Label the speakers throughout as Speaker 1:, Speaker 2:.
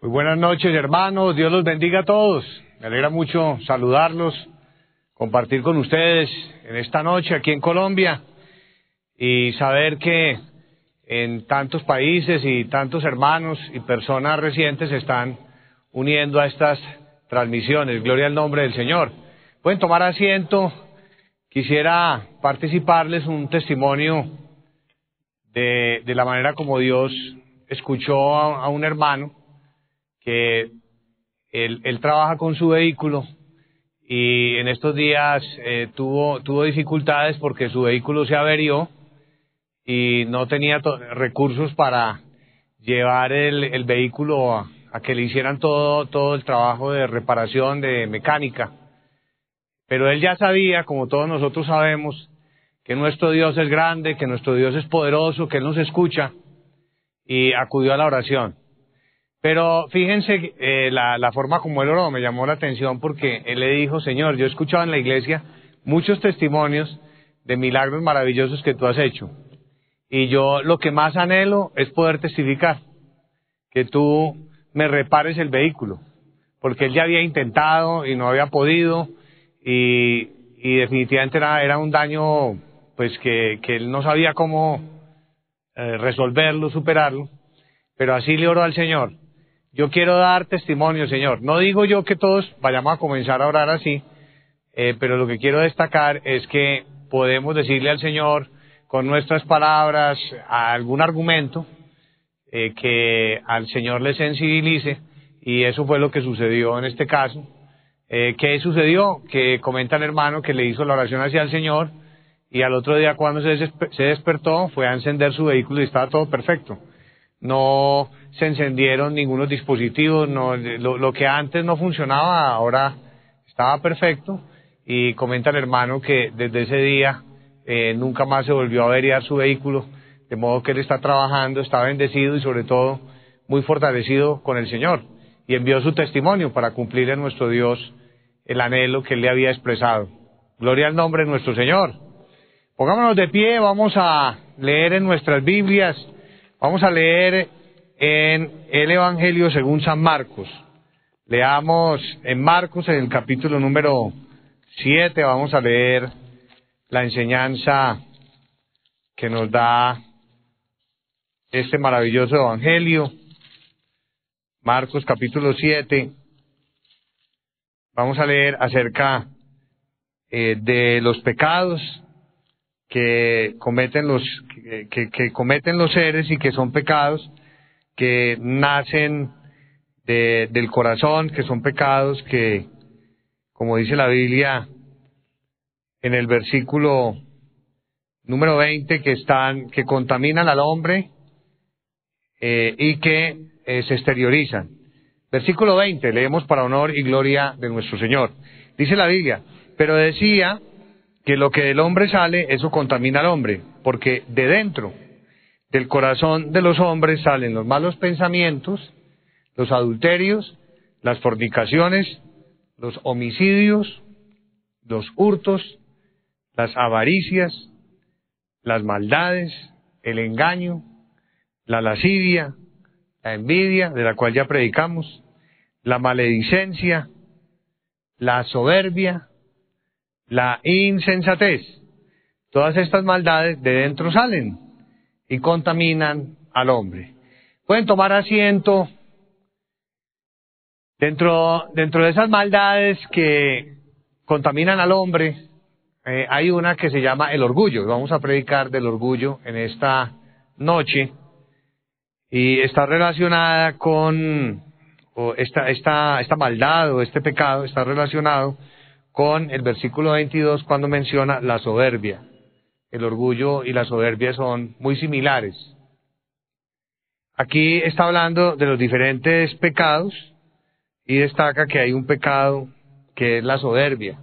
Speaker 1: Muy buenas noches, hermanos. Dios los bendiga a todos. Me alegra mucho saludarlos, compartir con ustedes en esta noche aquí en Colombia y saber que en tantos países y tantos hermanos y personas recientes se están uniendo a estas transmisiones. Gloria al nombre del Señor. Pueden tomar asiento. Quisiera participarles un testimonio de, la manera como Dios escuchó a un hermano que él, trabaja con su vehículo y en estos días eh, tuvo, tuvo dificultades porque su vehículo se averió y no tenía recursos para llevar el, el vehículo a, a, que le hicieran todo, todo el trabajo de reparación, de mecánica. Pero él ya sabía, como todos nosotros sabemos, que nuestro Dios es grande, que nuestro Dios es poderoso, que Él nos escucha y acudió a la oración. Pero fíjense eh, la, forma como él oró me llamó la atención porque él le dijo, Señor, yo he escuchado en la iglesia muchos testimonios de milagros maravillosos que tú has hecho. Y yo lo que más anhelo es poder testificar, que tú me repares el vehículo, porque él ya había intentado y no había podido y, definitivamente era, un daño pues que, que él no sabía cómo eh, resolverlo, superarlo, pero así le oró al Señor. Yo quiero dar testimonio, Señor. No digo yo que todos vayamos a comenzar a orar así, eh, pero lo que quiero destacar es que podemos decirle al Señor con nuestras palabras algún argumento eh, que al Señor le sensibilice y eso fue lo que sucedió en este caso. Eh, ¿Qué sucedió? Que comenta el hermano que le hizo la oración hacia el Señor y al otro día cuando se, se despertó fue a encender su vehículo y estaba todo perfecto. No se encendieron ningunos dispositivos, no, lo, lo, que antes no funcionaba ahora estaba perfecto y comenta el hermano que desde ese día eh, nunca más se volvió a averiar su vehículo, de modo que él está trabajando, está bendecido y sobre todo muy fortalecido con el Señor y envió su testimonio para cumplir en nuestro Dios el anhelo que él le había expresado. Gloria al nombre de nuestro Señor. Pongámonos de pie, vamos a leer en nuestras Biblias, vamos a leer en el Evangelio según San Marcos. Leamos en Marcos, en el capítulo número 7, vamos a leer la enseñanza que nos da este maravilloso Evangelio. Marcos capítulo 7. Vamos a leer acerca eh, de los pecados que cometen los que, cometen los seres y que son pecados que nacen de, del corazón, que son pecados que, como dice la Biblia en el versículo número 20, que están, que contaminan al hombre eh, y que eh, se exteriorizan. Versículo 20, leemos para honor y gloria de nuestro Señor. Dice la Biblia, pero decía que lo que del hombre sale, eso contamina al hombre, porque de dentro, del corazón de los hombres salen los malos pensamientos, los adulterios, las fornicaciones, los homicidios, los hurtos, las avaricias, las maldades, el engaño, la lascivia, la envidia, de la cual ya predicamos, la maledicencia, la soberbia, la insensatez. Todas estas maldades de dentro salen y contaminan al hombre. Pueden tomar asiento dentro, dentro de esas maldades que contaminan al hombre. Eh, hay una que se llama el orgullo. Vamos a predicar del orgullo en esta noche y está relacionada con o esta, esta, esta maldad o este pecado está relacionado con el versículo 22 cuando menciona la soberbia el orgullo y la soberbia son muy similares. Aquí está hablando de los diferentes pecados y destaca que hay un pecado que es la soberbia.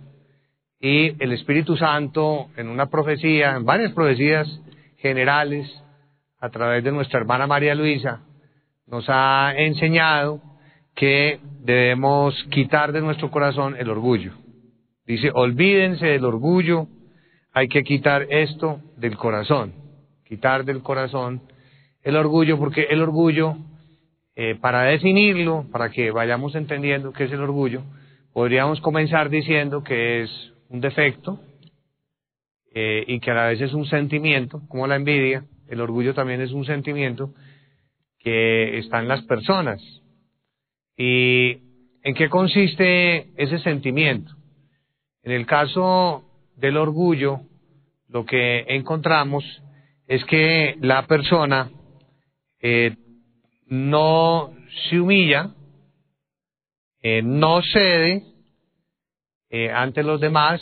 Speaker 1: Y el Espíritu Santo en una profecía, en varias profecías generales, a través de nuestra hermana María Luisa, nos ha enseñado que debemos quitar de nuestro corazón el orgullo. Dice, olvídense del orgullo, hay que quitar esto del corazón, quitar del corazón el orgullo, porque el orgullo Eh, para definirlo, para que vayamos entendiendo qué es el orgullo, podríamos comenzar diciendo que es un defecto eh, y que a la vez es un sentimiento, como la envidia, el orgullo también es un sentimiento que está en las personas. ¿Y en qué consiste ese sentimiento? En el caso del orgullo, lo que encontramos es que la persona eh, no se humilla, eh, no cede eh, ante los demás,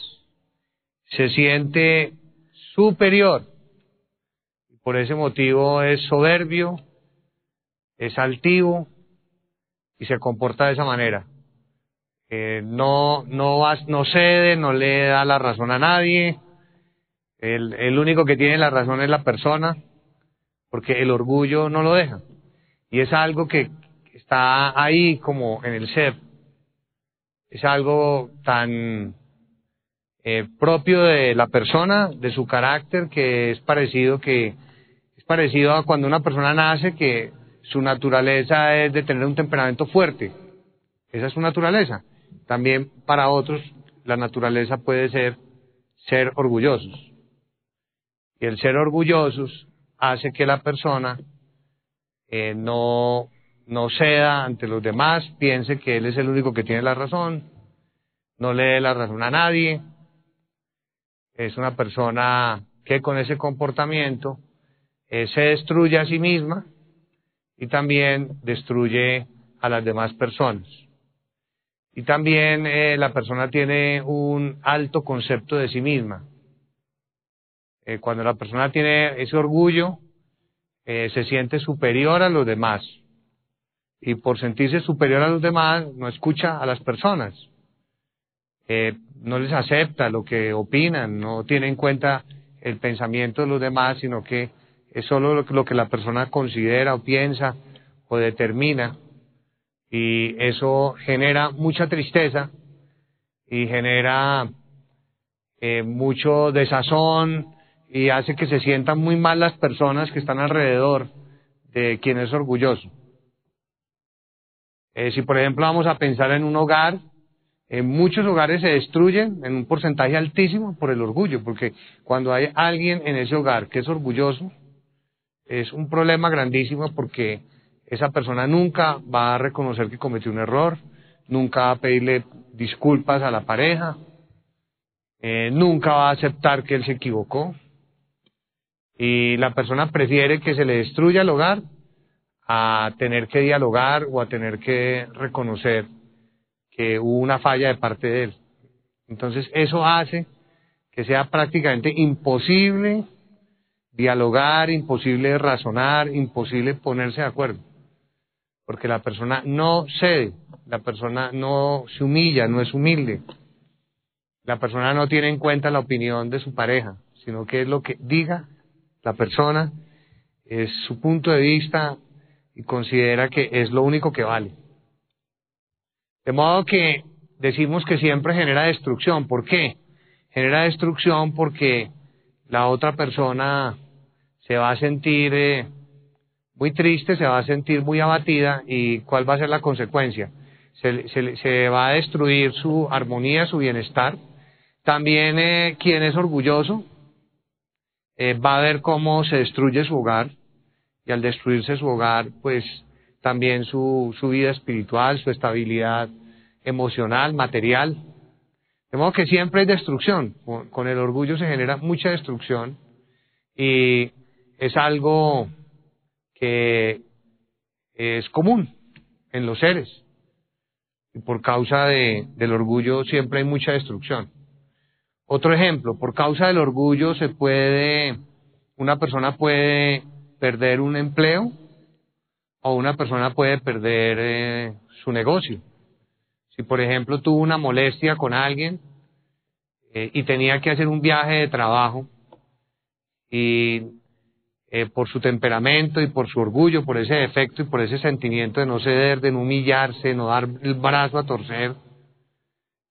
Speaker 1: se siente superior. Por ese motivo es soberbio, es altivo y se comporta de esa manera. Eh, no, no, no cede, no le da la razón a nadie. El, el único que tiene la razón es la persona, porque el orgullo no lo deja. Y es algo que está ahí como en el ser. Es algo tan eh, propio de la persona, de su carácter, que es parecido que es parecido a cuando una persona nace que su naturaleza es de tener un temperamento fuerte. Esa es su naturaleza. También para otros la naturaleza puede ser ser orgullosos. Y el ser orgullosos hace que la persona eh, no, no ceda ante los demás, piense que él es el único que tiene la razón, no le dé la razón a nadie. Es una persona que con ese comportamiento eh, se destruye a sí misma y también destruye a las demás personas. Y también eh, la persona tiene un alto concepto de sí misma. cuando la persona tiene ese orgullo, eh, se siente superior a los demás. Y por sentirse superior a los demás, no escucha a las personas. Eh, no les acepta lo que opinan, no tiene en cuenta el pensamiento de los demás, sino que es solo lo que la persona considera o piensa o determina. Y eso genera mucha tristeza y genera eh, mucho desazón, y hace que se sientan muy mal las personas que están alrededor de quien es orgulloso. Eh, si por ejemplo vamos a pensar en un hogar, en muchos hogares se destruyen en un porcentaje altísimo por el orgullo, porque cuando hay alguien en ese hogar que es orgulloso, es un problema grandísimo porque esa persona nunca va a reconocer que cometió un error, nunca va a pedirle disculpas a la pareja, eh, nunca va a aceptar que él se equivocó, y la persona prefiere que se le destruya el hogar a tener que dialogar o a tener que reconocer que hubo una falla de parte de él. Entonces eso hace que sea prácticamente imposible dialogar, imposible razonar, imposible ponerse de acuerdo. Porque la persona no cede, la persona no se humilla, no es humilde. La persona no tiene en cuenta la opinión de su pareja, sino que es lo que diga la persona, es su punto de vista y considera que es lo único que vale. De modo que decimos que siempre genera destrucción. ¿Por qué? Genera destrucción porque la otra persona se va a sentir eh, muy triste, se va a sentir muy abatida y ¿cuál va a ser la consecuencia? Se, se, va a destruir su armonía, su bienestar. También eh, quien es orgulloso eh, va a ver cómo se destruye su hogar y al destruirse su hogar, pues también su, su vida espiritual, su estabilidad emocional, material. De modo que siempre hay destrucción. Con el orgullo se genera mucha destrucción y es algo que es común en los seres. Y por causa de, del orgullo siempre hay mucha destrucción. Otro ejemplo, por causa del orgullo se puede, una persona puede perder un empleo o una persona puede perder eh, su negocio. Si por ejemplo tuvo una molestia con alguien eh, y tenía que hacer un viaje de trabajo y eh, por su temperamento y por su orgullo, por ese defecto y por ese sentimiento de no ceder, de no humillarse, no dar el brazo a torcer,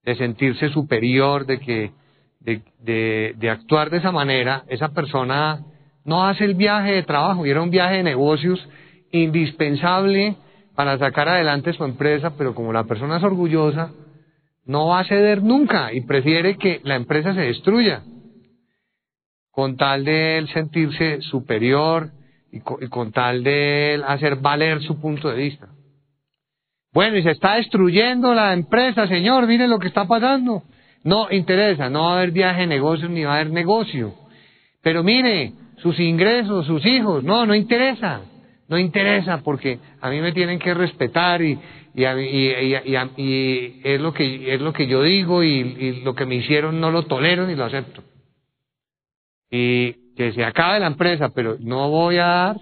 Speaker 1: de sentirse superior, de que de, de, actuar de esa manera, esa persona no hace el viaje de trabajo y era un viaje de negocios indispensable para sacar adelante su empresa, pero como la persona es orgullosa, no va a ceder nunca y prefiere que la empresa se destruya con tal de él sentirse superior y con, tal de él hacer valer su punto de vista. Bueno, y se está destruyendo la empresa, señor, miren lo que está pasando. No interesa, no va a haber viaje de negocios ni va a haber negocio. Pero mire, sus ingresos, sus hijos, no, no interesa. No interesa porque a mí me tienen que respetar y, y, y, es, lo que, es lo que yo digo y, lo que me hicieron no lo tolero ni lo acepto. Y que se acabe la empresa, pero no voy a dar,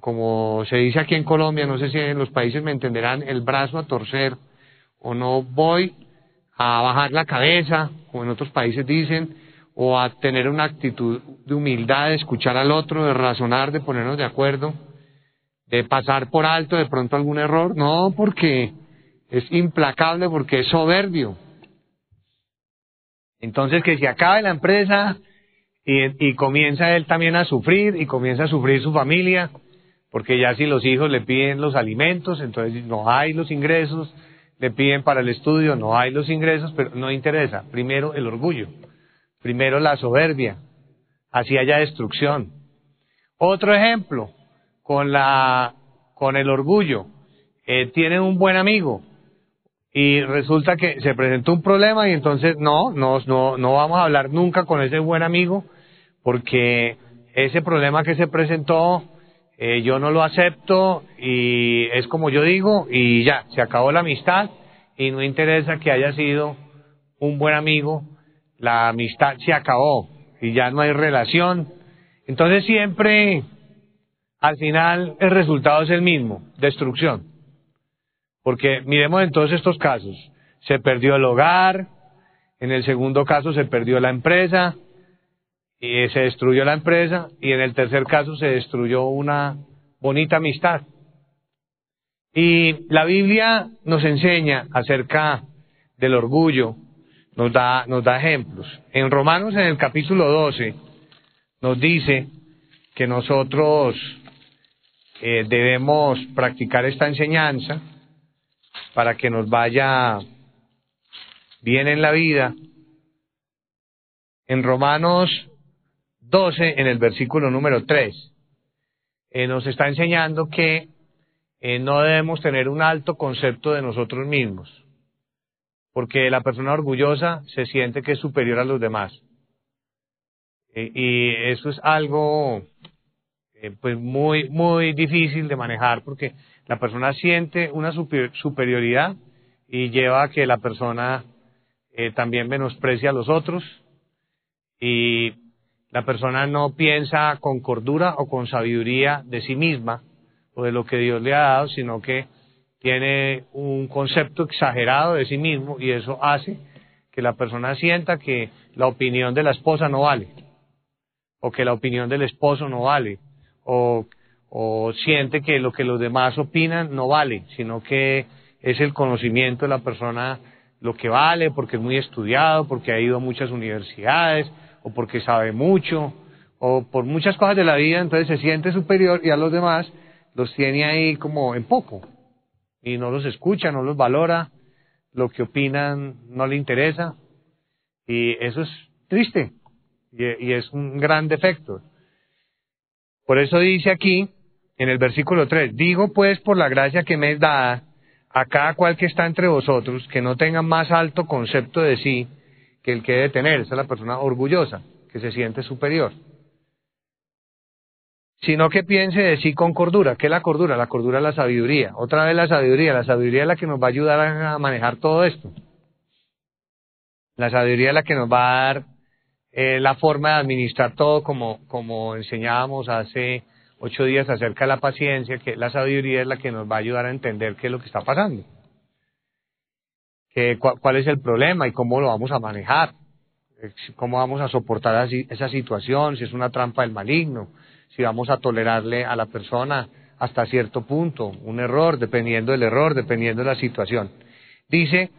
Speaker 1: como se dice aquí en Colombia, no sé si en los países me entenderán, el brazo a torcer, o no voy a bajar la cabeza, como en otros países dicen, o a tener una actitud de humildad, de escuchar al otro, de razonar, de ponernos de acuerdo, de pasar por alto de pronto algún error, no, porque es implacable, porque es soberbio. Entonces que se acabe la empresa y, y comienza él también a sufrir y comienza a sufrir su familia, porque ya si los hijos le piden los alimentos, entonces no hay los ingresos, le piden para el estudio, no hay los ingresos, pero no interesa. Primero el orgullo. Primero la soberbia, así haya destrucción. Otro ejemplo, con, la, con el orgullo. Eh, tienen un buen amigo y resulta que se presentó un problema y entonces no, no, no, no vamos a hablar nunca con ese buen amigo porque ese problema que se presentó eh, yo no lo acepto y es como yo digo y ya, se acabó la amistad y no interesa que haya sido un buen amigo la amistad se acabó y ya no hay relación. Entonces siempre, al final, el resultado es el mismo, destrucción. Porque miremos en todos estos casos, se perdió el hogar, en el segundo caso se perdió la empresa, y se destruyó la empresa, y en el tercer caso se destruyó una bonita amistad. Y la Biblia nos enseña acerca del orgullo, nos da, nos da ejemplos. En Romanos, en el capítulo 12, nos dice que nosotros eh, debemos practicar esta enseñanza para que nos vaya bien en la vida. En Romanos 12, en el versículo número 3, eh, nos está enseñando que eh, no debemos tener un alto concepto de nosotros mismos porque la persona orgullosa se siente que es superior a los demás. Y, eso es algo eh, pues muy, muy difícil de manejar porque la persona siente una superioridad y lleva a que la persona eh, también menosprecia a los otros y la persona no piensa con cordura o con sabiduría de sí misma o de lo que Dios le ha dado, sino que tiene un concepto exagerado de sí mismo y eso hace que la persona sienta que la opinión de la esposa no vale, o que la opinión del esposo no vale, o, siente que lo que los demás opinan no vale, sino que es el conocimiento de la persona lo que vale, porque es muy estudiado, porque ha ido a muchas universidades, o porque sabe mucho, o por muchas cosas de la vida, entonces se siente superior y a los demás los tiene ahí como en poco y no los escucha, no los valora, lo que opinan no le interesa y eso es triste y, es un gran defecto. Por eso dice aquí en el versículo 3, digo pues por la gracia que me es dada a cada cual que está entre vosotros que no tenga más alto concepto de sí que el que debe tener, esa es la persona orgullosa, que se siente superior sino que piense de sí con cordura. ¿Qué es la cordura? La cordura es la sabiduría. Otra vez la sabiduría. La sabiduría es la que nos va a ayudar a manejar todo esto. La sabiduría es la que nos va a dar eh, la forma de administrar todo como, como enseñábamos hace ocho días acerca de la paciencia, que la sabiduría es la que nos va a ayudar a entender qué es lo que está pasando. Que, cuál es el problema y cómo lo vamos a manejar. Cómo vamos a soportar esa situación, si es una trampa del maligno, si vamos a tolerarle a la persona hasta cierto punto, un error, dependiendo del error, dependiendo de la situación. Dice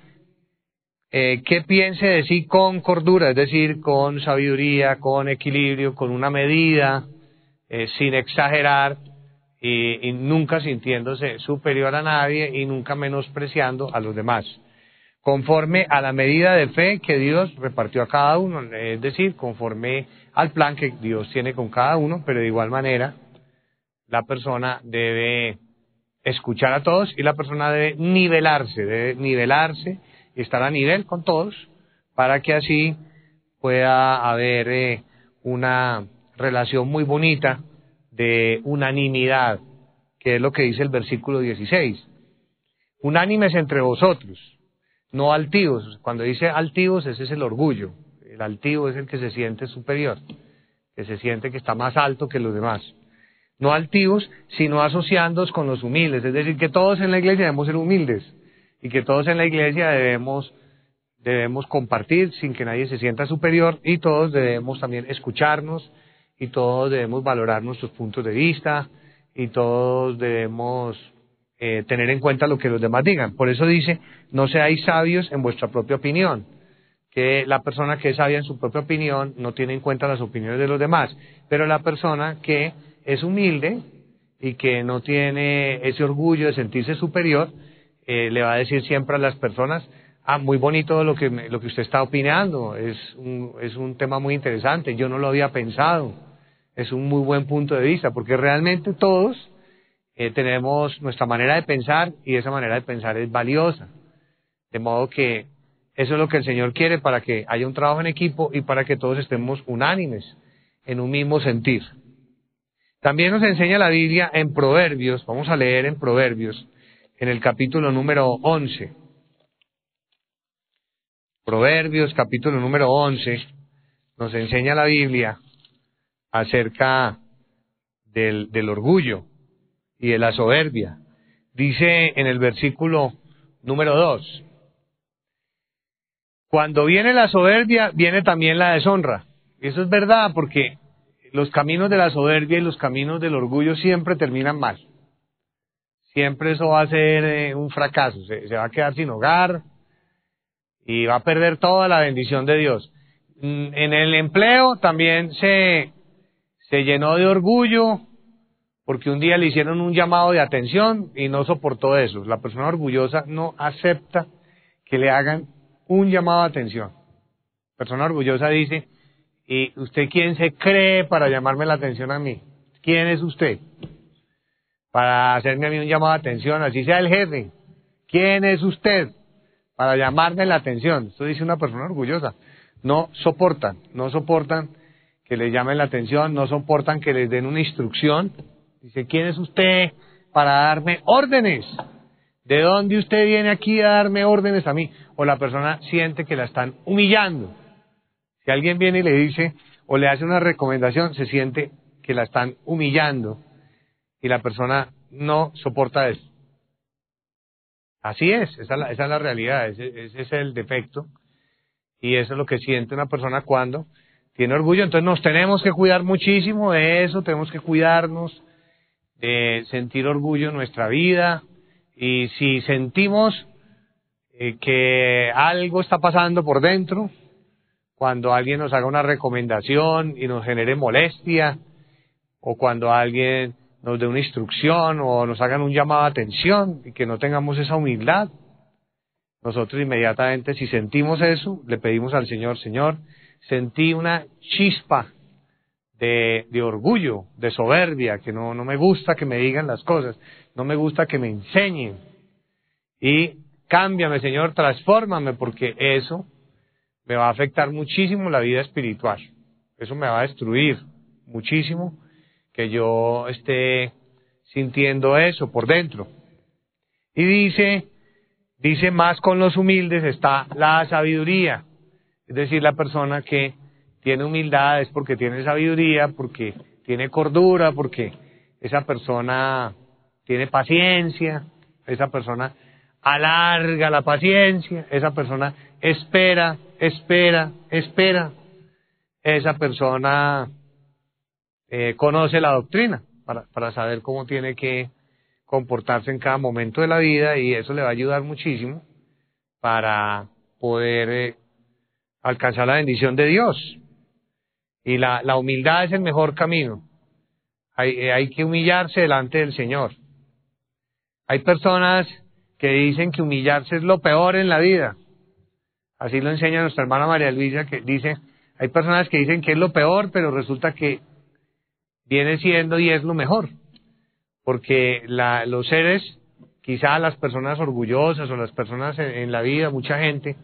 Speaker 1: eh, que piense de sí con cordura, es decir, con sabiduría, con equilibrio, con una medida, eh, sin exagerar y nunca sintiéndose superior a nadie y nunca menospreciando a los demás conforme a la medida de fe que Dios repartió a cada uno, es decir, conforme al plan que Dios tiene con cada uno, pero de igual manera la persona debe escuchar a todos y la persona debe nivelarse, debe nivelarse y estar a nivel con todos para que así pueda haber eh, una relación muy bonita de unanimidad, que es lo que dice el versículo 16. Unánimes entre vosotros, no altivos. Cuando dice altivos, ese es el orgullo. El altivo es el que se siente superior, que se siente que está más alto que los demás. No altivos, sino asociándonos con los humildes. Es decir, que todos en la iglesia debemos ser humildes y que todos en la iglesia debemos, debemos compartir sin que nadie se sienta superior y todos debemos también escucharnos y todos debemos valorar nuestros puntos de vista y todos debemos eh, tener en cuenta lo que los demás digan. Por eso dice, no seáis sabios en vuestra propia opinión, que la persona que es sabia en su propia opinión no tiene en cuenta las opiniones de los demás, pero la persona que es humilde y que no tiene ese orgullo de sentirse superior, eh, le va a decir siempre a las personas, ah, muy bonito lo que, lo que usted está opinando, es un, es un tema muy interesante, yo no lo había pensado, es un muy buen punto de vista, porque realmente todos eh, tenemos nuestra manera de pensar y esa manera de pensar es valiosa. De modo que eso es lo que el Señor quiere para que haya un trabajo en equipo y para que todos estemos unánimes en un mismo sentir. También nos enseña la Biblia en Proverbios, vamos a leer en Proverbios, en el capítulo número 11. Proverbios, capítulo número 11, nos enseña la Biblia acerca del, del orgullo y de la soberbia. Dice en el versículo número 2, cuando viene la soberbia, viene también la deshonra. Eso es verdad porque los caminos de la soberbia y los caminos del orgullo siempre terminan mal. Siempre eso va a ser eh, un fracaso, se, se va a quedar sin hogar y va a perder toda la bendición de Dios. Mm, en el empleo también se, se llenó de orgullo, porque un día le hicieron un llamado de atención y no soportó eso. La persona orgullosa no acepta que le hagan un llamado de atención. La persona orgullosa dice, ¿y usted quién se cree para llamarme la atención a mí? ¿Quién es usted? Para hacerme a mí un llamado de atención, así sea el jefe. ¿Quién es usted? Para llamarme la atención. Esto dice una persona orgullosa. No soportan, no soportan que le llamen la atención, no soportan que les den una instrucción, Dice, ¿quién es usted para darme órdenes? ¿De dónde usted viene aquí a darme órdenes a mí? O la persona siente que la están humillando. Si alguien viene y le dice o le hace una recomendación, se siente que la están humillando y la persona no soporta eso. Así es, esa es la, esa es la realidad, ese, ese es el defecto y eso es lo que siente una persona cuando tiene orgullo. Entonces nos tenemos que cuidar muchísimo de eso, tenemos que cuidarnos de sentir orgullo en nuestra vida. Y si sentimos eh, que algo está pasando por dentro, cuando alguien nos haga una recomendación y nos genere molestia, o cuando alguien nos dé una instrucción o nos hagan un llamado de atención y que no tengamos esa humildad, nosotros inmediatamente si sentimos eso, le pedimos al Señor, Señor, sentí una chispa de, orgullo, de soberbia, que no, no me gusta que me digan las cosas, no me gusta que me enseñen. Y cámbiame, Señor, transfórmame, porque eso me va a afectar muchísimo la vida espiritual. Eso me va a destruir muchísimo que yo esté sintiendo eso por dentro. Y dice, dice más con los humildes está la sabiduría, es decir, la persona que tiene humildad es porque tiene sabiduría, porque tiene cordura, porque esa persona tiene paciencia, esa persona alarga la paciencia, esa persona espera, espera, espera, esa persona eh, conoce la doctrina para, para saber cómo tiene que comportarse en cada momento de la vida y eso le va a ayudar muchísimo para poder eh, alcanzar la bendición de Dios. Y la, la humildad es el mejor camino Hay, eh, hay que humillarse delante del Señor. Hay personas que dicen que humillarse es lo peor en la vida. Así lo enseña nuestra hermana María Luisa, que dice, hay personas que dicen que es lo peor, pero resulta que viene siendo y es lo mejor. Porque la, los seres, quizá las personas orgullosas o las personas en la vida, mucha gente,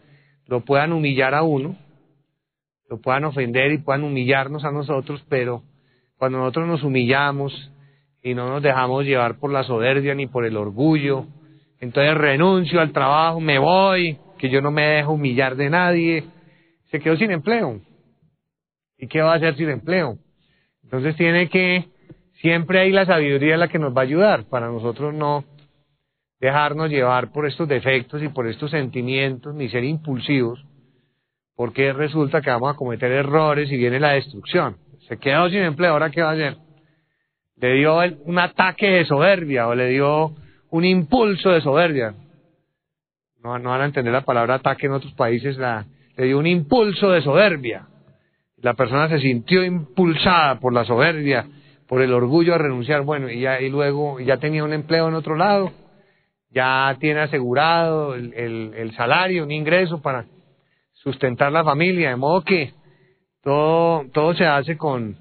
Speaker 1: lo puedan humillar a uno, lo puedan ofender y puedan humillarnos a nosotros, pero cuando nosotros nos humillamos y no nos dejamos llevar por la soberbia ni por el orgullo, entonces renuncio al trabajo, me voy, que yo no me dejo humillar de nadie, se quedó sin empleo. ¿Y qué va a hacer sin empleo? Entonces tiene que, siempre hay la sabiduría la que nos va a ayudar para nosotros no dejarnos llevar por estos defectos y por estos sentimientos, ni ser impulsivos, porque resulta que vamos a cometer errores y viene la destrucción. Se quedó sin empleo, ¿ahora qué va a hacer? Le dio un ataque de soberbia o le dio un impulso de soberbia. No, van a entender la palabra ataque en otros países, la, le dio un impulso de soberbia. La persona se sintió impulsada por la soberbia, por el orgullo a renunciar, bueno, y, ya, y luego ya tenía un empleo en otro lado, ya tiene asegurado el, el salario, un ingreso para sustentar la familia, de modo que todo, todo se hace con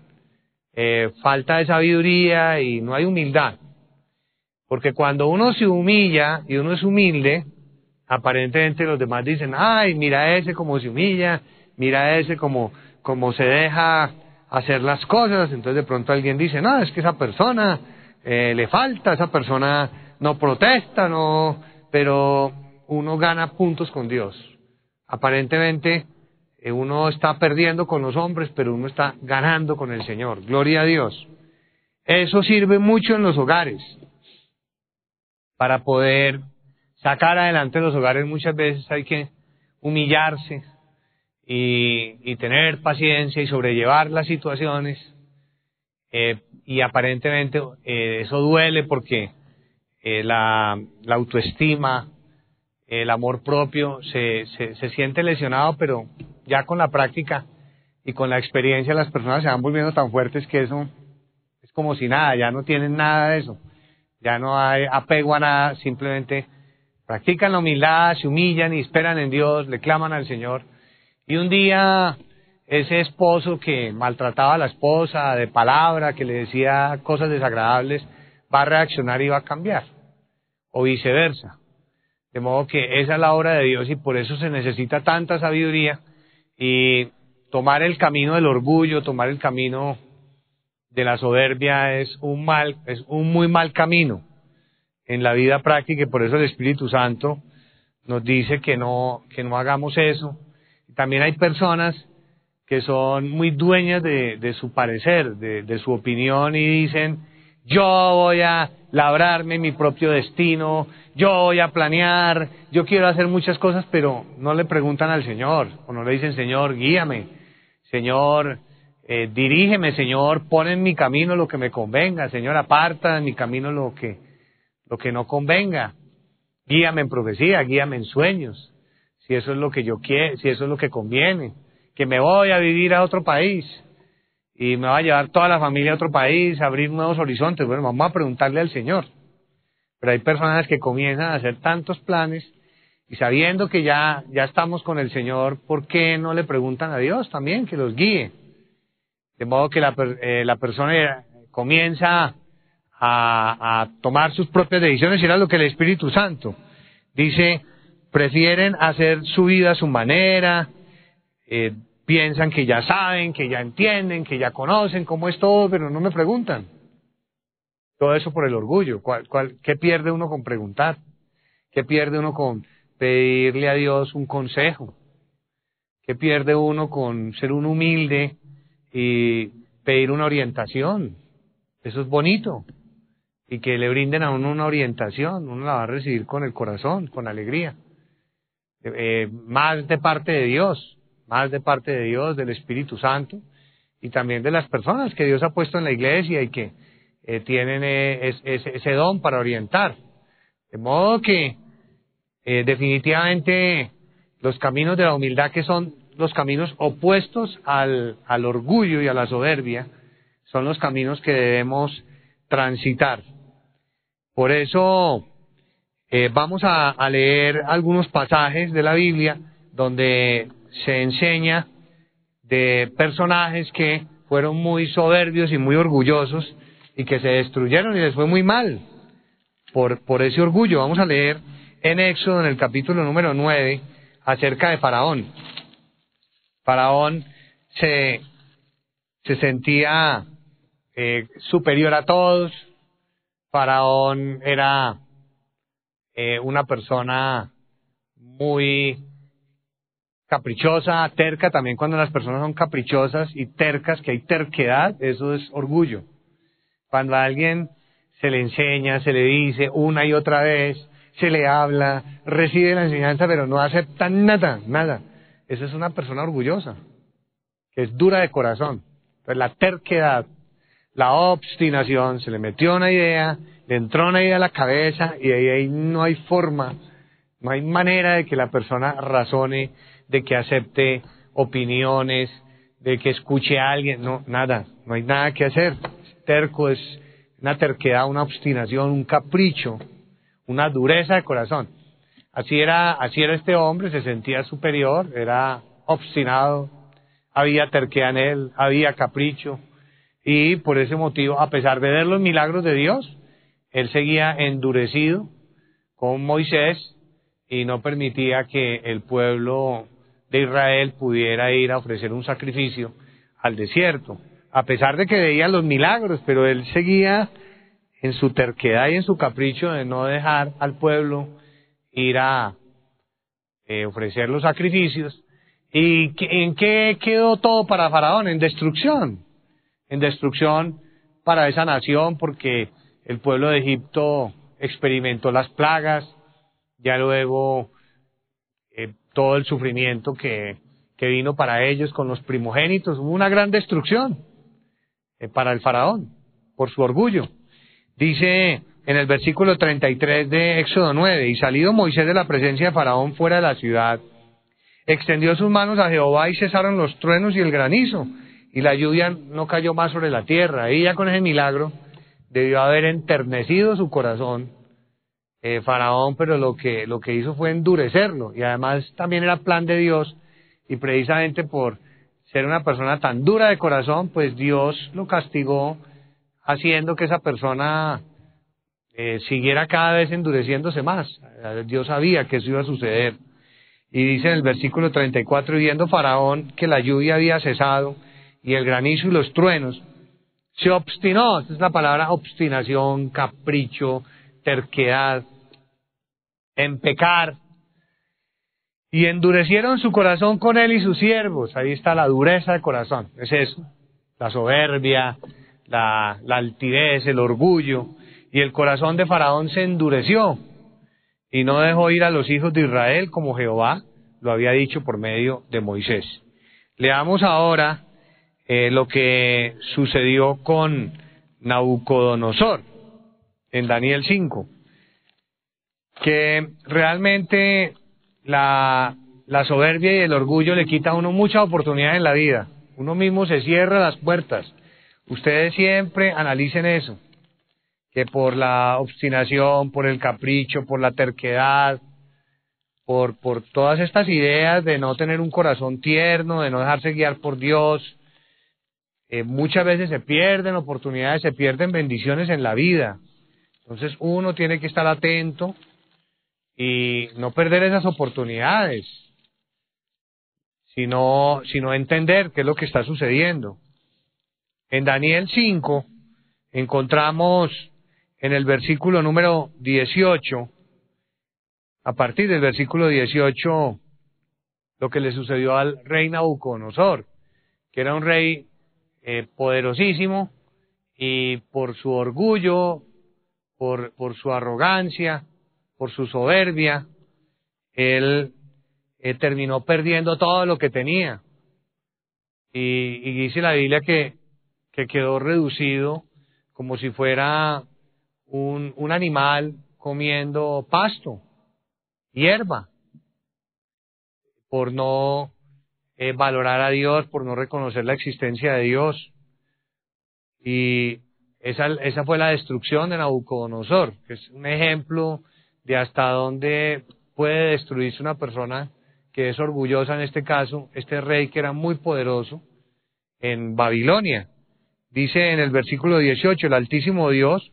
Speaker 1: eh, falta de sabiduría y no hay humildad. Porque cuando uno se humilla y uno es humilde, aparentemente los demás dicen, ay, mira ese como se humilla, mira ese como, como se deja hacer las cosas. Entonces de pronto alguien dice, no, es que esa persona eh, le falta, esa persona no protesta, no, pero uno gana puntos con Dios. Aparentemente eh, uno está perdiendo con los hombres, pero uno está ganando con el Señor. Gloria a Dios. Eso sirve mucho en los hogares. Para poder sacar adelante los hogares muchas veces hay que humillarse y, tener paciencia y sobrellevar las situaciones. Eh, y aparentemente eh, eso duele porque la, la autoestima, el amor propio se, se, siente lesionado, pero ya con la práctica y con la experiencia las personas se van volviendo tan fuertes que eso es como si nada, ya no tienen nada de eso, ya no hay apego a nada, simplemente practican la humildad, se humillan y esperan en Dios, le claman al Señor. Y un día ese esposo que maltrataba a la esposa de palabra, que le decía cosas desagradables, va a reaccionar y va a cambiar, o viceversa de modo que esa es la obra de Dios y por eso se necesita tanta sabiduría y tomar el camino del orgullo, tomar el camino de la soberbia es un mal, es un muy mal camino en la vida práctica y por eso el Espíritu Santo nos dice que no, que no hagamos eso. También hay personas que son muy dueñas de, su parecer, de su opinión y dicen, yo voy a labrarme mi propio destino, yo voy a planear, yo quiero hacer muchas cosas, pero no le preguntan al Señor, o no le dicen, Señor, guíame, Señor, eh, dirígeme, Señor, pon en mi camino lo que me convenga, Señor, aparta en mi camino lo que, lo que no convenga, guíame en profecía, guíame en sueños, si eso es lo que yo quiero, si eso es lo que conviene, que me voy a vivir a otro país, y me va a llevar toda la familia a otro país, a abrir nuevos horizontes. Bueno, vamos a preguntarle al Señor. Pero hay personas que comienzan a hacer tantos planes y sabiendo que ya, ya estamos con el Señor, ¿por qué no le preguntan a Dios también que los guíe? De modo que la, eh, la persona comienza a, a, tomar sus propias decisiones y era lo que el Espíritu Santo dice, prefieren hacer su vida a su manera, eh, piensan que ya saben, que ya entienden, que ya conocen cómo es todo, pero no me preguntan. Todo eso por el orgullo. ¿Cuál, cuál, ¿Qué pierde uno con preguntar? ¿Qué pierde uno con pedirle a Dios un consejo? ¿Qué pierde uno con ser un humilde y pedir una orientación? Eso es bonito. Y que le brinden a uno una orientación, uno la va a recibir con el corazón, con alegría. Eh, más de parte de Dios más de parte de Dios, del Espíritu Santo y también de las personas que Dios ha puesto en la iglesia y que eh, tienen eh, ese don para orientar. De modo que eh, definitivamente los caminos de la humildad que son los caminos opuestos al, al orgullo y a la soberbia son los caminos que debemos transitar. Por eso vamos a leer algunos pasajes de la Biblia donde se enseña de personajes que fueron muy soberbios y muy orgullosos y que se destruyeron y les fue muy mal por, por ese orgullo. Vamos a leer en Éxodo, en el capítulo número 9, acerca de Faraón. Faraón se, se sentía eh, superior a todos. Faraón era eh, una persona muy caprichosa, terca, también cuando las personas son caprichosas y tercas, que hay terquedad, eso es orgullo. Cuando a alguien se le enseña, se le dice una y otra vez, se le habla, recibe la enseñanza, pero no acepta nada, nada. Esa es una persona orgullosa, que es dura de corazón. Entonces la terquedad, la obstinación, se le metió una idea, le entró una idea a la cabeza y ahí, ahí no hay forma, no hay manera de que la persona razone de que acepte opiniones, de que escuche a alguien, no, nada, no hay nada que hacer. Terco es una terquedad, una obstinación, un capricho, una dureza de corazón. Así era, así era este hombre, se sentía superior, era obstinado, había terquedad en él, había capricho, y por ese motivo, a pesar de ver los milagros de Dios, él seguía endurecido con Moisés y no permitía que el pueblo de Israel pudiera ir a ofrecer un sacrificio al desierto, a pesar de que veía los milagros, pero él seguía en su terquedad y en su capricho de no dejar al pueblo ir a eh, ofrecer los sacrificios. ¿Y en qué quedó todo para Faraón? En destrucción. En destrucción para esa nación porque el pueblo de Egipto experimentó las plagas, ya luego todo el sufrimiento que, que vino para ellos con los primogénitos. Hubo una gran destrucción eh, para el faraón por su orgullo. Dice en el versículo 33 de Éxodo 9, y salido Moisés de la presencia de Faraón fuera de la ciudad, extendió sus manos a Jehová y cesaron los truenos y el granizo, y la lluvia no cayó más sobre la tierra. Y ya con ese milagro debió haber enternecido su corazón eh, Faraón, pero lo que, lo que hizo fue endurecerlo y además también era plan de Dios y precisamente por ser una persona tan dura de corazón, pues Dios lo castigó haciendo que esa persona eh, siguiera cada vez endureciéndose más. Dios sabía que eso iba a suceder. Y dice en el versículo 34, y viendo Faraón que la lluvia había cesado y el granizo y los truenos, se obstinó, esta es la palabra obstinación, capricho, terquedad, en pecar, y endurecieron su corazón con él y sus siervos. Ahí está la dureza de corazón, es eso, la soberbia, la, la altivez, el orgullo, y el corazón de Faraón se endureció. Y no dejó ir a los hijos de Israel como Jehová lo había dicho por medio de Moisés. Leamos ahora eh, lo que sucedió con Nabucodonosor en Daniel 5, que realmente la, soberbia y el orgullo le quita a uno mucha oportunidad en la vida. Uno mismo se cierra las puertas. Ustedes siempre analicen eso, que por la obstinación, por el capricho, por la terquedad, por, por todas estas ideas de no tener un corazón tierno, de no dejarse guiar por Dios, eh, muchas veces se pierden oportunidades, se pierden bendiciones en la vida. Entonces uno tiene que estar atento y no perder esas oportunidades, sino, sino entender qué es lo que está sucediendo. En Daniel 5 encontramos en el versículo número 18, a partir del versículo 18, lo que le sucedió al rey Nabucodonosor, que era un rey eh, poderosísimo y por su orgullo por, por su arrogancia, por su soberbia, él, terminó perdiendo todo lo que tenía. Y, dice la Biblia que, que quedó reducido como si fuera un, un animal comiendo pasto, hierba, por no eh, valorar a Dios, por no reconocer la existencia de Dios. Y esa, esa fue la destrucción de Nabucodonosor, que es un ejemplo de hasta dónde puede destruirse una persona que es orgullosa en este caso, este rey que era muy poderoso en Babilonia. Dice en el versículo 18, el Altísimo Dios,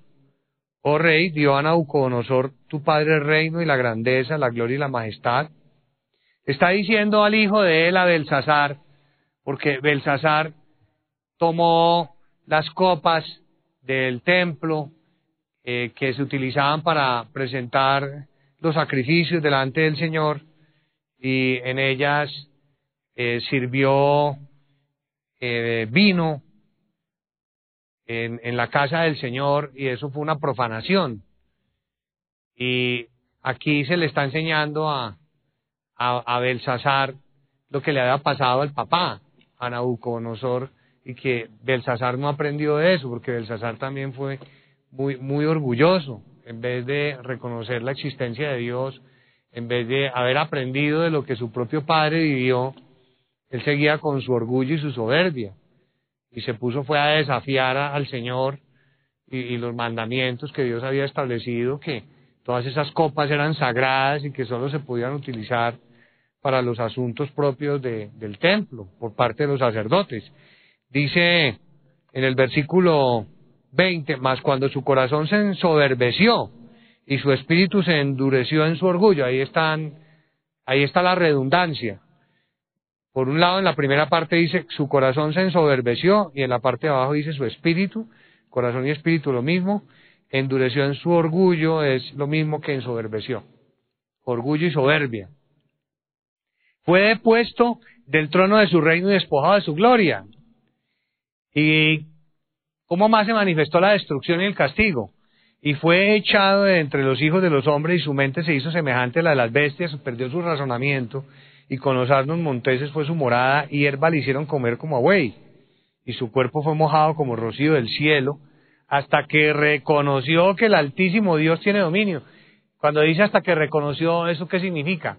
Speaker 1: oh rey, dio a Nabucodonosor, tu padre el reino y la grandeza, la gloria y la majestad. Está diciendo al hijo de él, a Belsasar, porque Belsasar tomó las copas del templo eh, que se utilizaban para presentar los sacrificios delante del Señor y en ellas eh, sirvió eh, vino en, la casa del Señor y eso fue una profanación. Y aquí se le está enseñando a, a, a Belsasar lo que le había pasado al papá, a Nabucodonosor, y que Belsasar no aprendió de eso, porque Belsasar también fue muy, muy orgulloso, en vez de reconocer la existencia de Dios, en vez de haber aprendido de lo que su propio padre vivió, él seguía con su orgullo y su soberbia, y se puso fue a desafiar al Señor y, y los mandamientos que Dios había establecido, que todas esas copas eran sagradas y que solo se podían utilizar para los asuntos propios de, del templo por parte de los sacerdotes. Dice en el versículo 20, más cuando su corazón se ensoberbeció y su espíritu se endureció en su orgullo, ahí están, ahí está la redundancia. Por un lado, en la primera parte dice su corazón se ensoberbeció y en la parte de abajo dice su espíritu, corazón y espíritu lo mismo, endureció en su orgullo es lo mismo que ensoberbeció, orgullo y soberbia. Fue depuesto del trono de su reino y despojado de su gloria. ¿Y cómo más se manifestó la destrucción y el castigo? Y fue echado de entre los hijos de los hombres y su mente se hizo semejante a la de las bestias, perdió su razonamiento y con los asnos monteses fue su morada y hierba le hicieron comer como a buey. Y su cuerpo fue mojado como rocío del cielo hasta que reconoció que el Altísimo Dios tiene dominio. Cuando dice hasta que reconoció, ¿eso qué significa?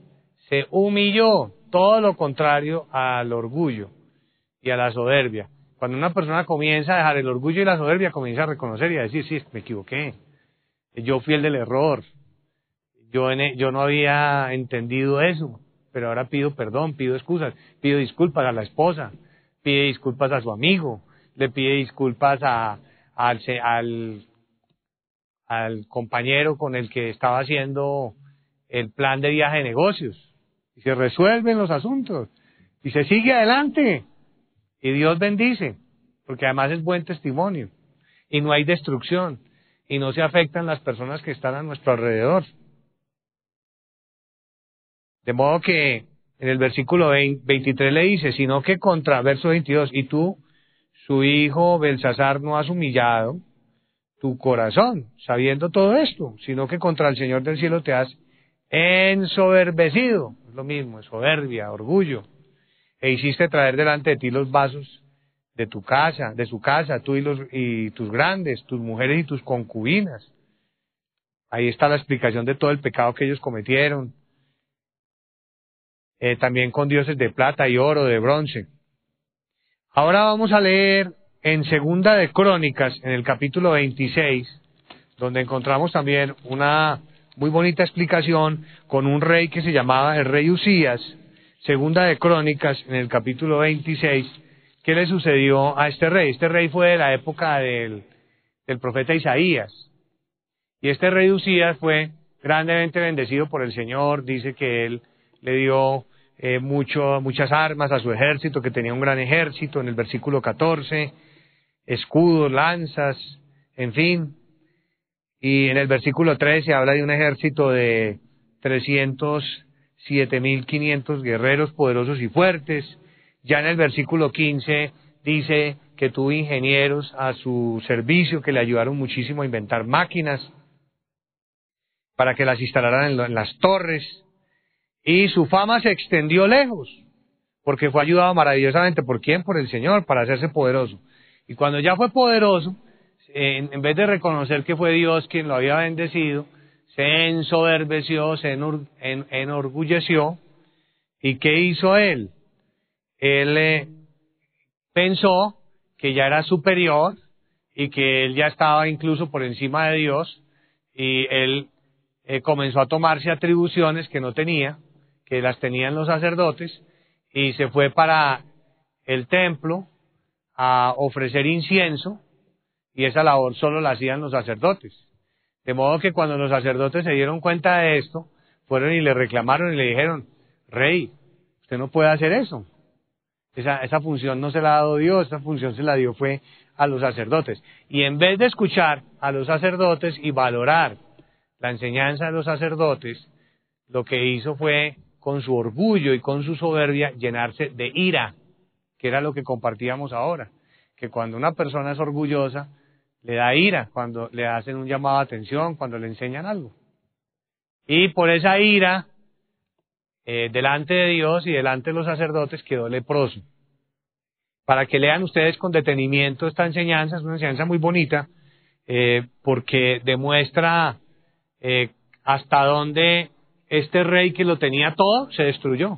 Speaker 1: Se humilló, todo lo contrario al orgullo y a la soberbia. Cuando una persona comienza a dejar el orgullo y la soberbia, comienza a reconocer y a decir, sí, me equivoqué, yo fui el del error, yo, e, no había entendido eso, pero ahora pido perdón, pido excusas, pido disculpas a la esposa, pide disculpas a su amigo, le pide disculpas a, al, al, al compañero con el que estaba haciendo el plan de viaje de negocios. Y se resuelven los asuntos. Y se sigue adelante. Y Dios bendice, porque además es buen testimonio. Y no hay destrucción. Y no se afectan las personas que están a nuestro alrededor. De modo que en el versículo 23 le dice, sino que contra, verso 22, y tú, su hijo Belsasar, no has humillado tu corazón, sabiendo todo esto, sino que contra el Señor del cielo te has ensoberbecido, es lo mismo, soberbia, orgullo, e hiciste traer delante de ti los vasos de tu casa, de su casa, tú y, los, y tus grandes, tus mujeres y tus concubinas. Ahí está la explicación de todo el pecado que ellos cometieron. Eh, también con dioses de plata y oro, de bronce. Ahora vamos a leer en Segunda de Crónicas, en el capítulo 26, donde encontramos también una muy bonita explicación con un rey que se llamaba el rey Usías, segunda de Crónicas, en el capítulo 26, ¿qué le sucedió a este rey? Este rey fue de la época del, profeta Isaías. Y este rey Usías fue grandemente bendecido por el Señor, dice que él le dio eh, mucho, muchas armas a su ejército, que tenía un gran ejército, en el versículo 14, escudos, lanzas, en fin, y en el versículo 13 habla de un ejército de 307.500 guerreros poderosos y fuertes. Ya en el versículo 15 dice que tuvo ingenieros a su servicio que le ayudaron muchísimo a inventar máquinas para que las instalaran en, las torres. Y su fama se extendió lejos, porque fue ayudado maravillosamente. ¿Por quién? Por el Señor, para hacerse poderoso. Y cuando ya fue poderoso, en, vez de reconocer que fue Dios quien lo había bendecido, se ensoberbeció, se enorgulleció. ¿Y qué hizo él? Él eh, pensó que ya era superior, y que él ya estaba incluso por encima de Dios y él eh, comenzó a tomarse atribuciones que no tenía, que las tenían los sacerdotes, y se fue para el templo a ofrecer incienso, y esa labor solo la hacían los sacerdotes. De modo que cuando los sacerdotes se dieron cuenta de esto, fueron y le reclamaron y le dijeron, Rey, usted no puede hacer eso. Esa, función no se la ha dado Dios, esa función se la dio fue a los sacerdotes. Y en vez de escuchar a los sacerdotes y valorar la enseñanza de los sacerdotes, lo que hizo fue, con su orgullo y con su soberbia, llenarse de ira, que era lo que compartíamos ahora, que cuando una persona es orgullosa, le da ira cuando le hacen un llamado de atención, cuando le enseñan algo. Y por esa ira, eh, delante de Dios y delante de los sacerdotes, quedó leproso. Para que lean ustedes con detenimiento esta enseñanza, es una enseñanza muy bonita, eh, porque demuestra eh, hasta dónde este rey que lo tenía todo se destruyó.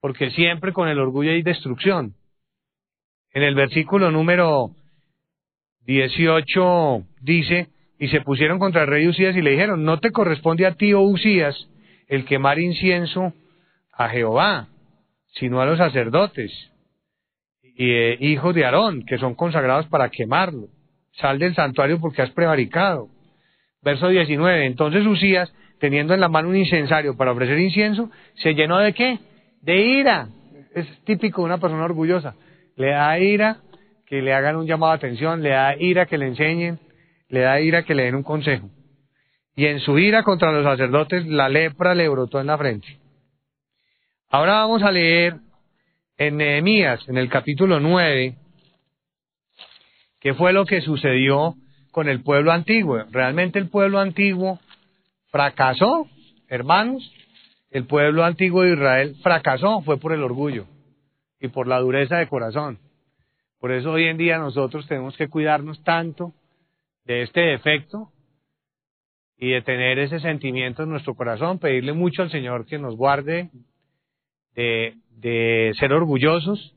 Speaker 1: Porque siempre con el orgullo hay destrucción. En el versículo número 18 dice, y se pusieron contra el rey Usías y le dijeron, no te corresponde a ti, oh Usías, el quemar incienso a Jehová, sino a los sacerdotes y eh, hijos de Aarón, que son consagrados para quemarlo. Sal del santuario porque has prevaricado. Verso 19. Entonces Usías, teniendo en la mano un incensario para ofrecer incienso, se llenó de qué? De ira. Es típico de una persona orgullosa. Le da ira que le hagan un llamado de atención, le da ira que le enseñen, le da ira que le den un consejo. Y en su ira contra los sacerdotes, la lepra le brotó en la frente. Ahora vamos a leer en Nehemías, en el capítulo 9, qué fue lo que sucedió con el pueblo antiguo. Realmente el pueblo antiguo fracasó, hermanos. El pueblo antiguo de Israel fracasó, fue por el orgullo y por la dureza de corazón. Por eso hoy en día nosotros tenemos que cuidarnos tanto de este defecto y de tener ese sentimiento en nuestro corazón, pedirle mucho al Señor que nos guarde de, ser orgullosos